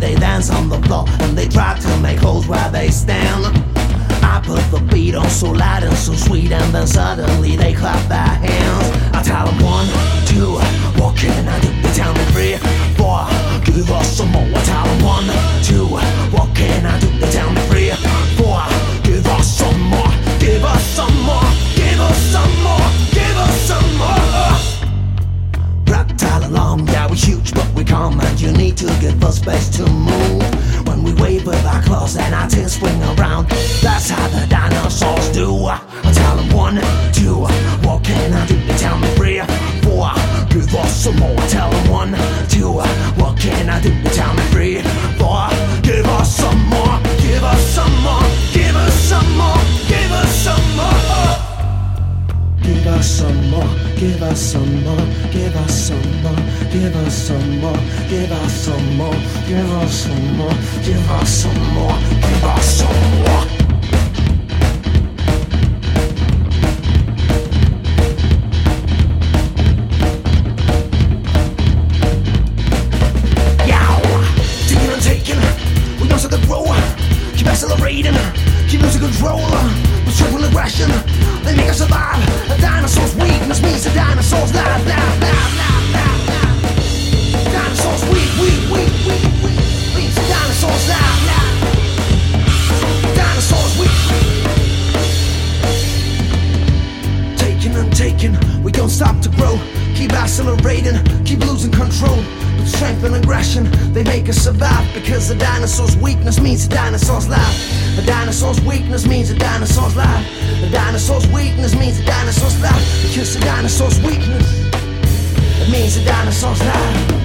They dance on the floor and they try to make holes where they stand. Put the beat on so loud and so sweet, and then suddenly they clap their hands. I tell them one, two, what can I do? They tell me three, four, give us some more. I tell them one, two, what can I do? They tell me three, four, give us some more, give us some more, give us some more, give us some more. Reptile alarm, yeah, we're huge, but we calm, and you need to give us space to move. When we wave with our claws and our tails swing around, dinosaurs do. I tell them one, two, what can I do? They tell me three, four, give us some more. I tell them one, two, what can I do? They tell me three, four, give us some more, give us some more, give us some more, give us some more. Give us some more, give us some more, give us some more, give us some more, give us some more, give us some more, give us some more, accelerating, keep losing control. With triple aggression, they make us survive. A dinosaur's weakness means a dinosaur's life. Life, Taking we don't stop to grow. Keep accelerating, keep losing control. With strength and aggression, they make us survive. Because a dinosaur's weakness means a dinosaur's life. A dinosaur's weakness means a dinosaur's life. A dinosaur's weakness means a dinosaur's life. Because the dinosaur's weakness, it means a dinosaur's life.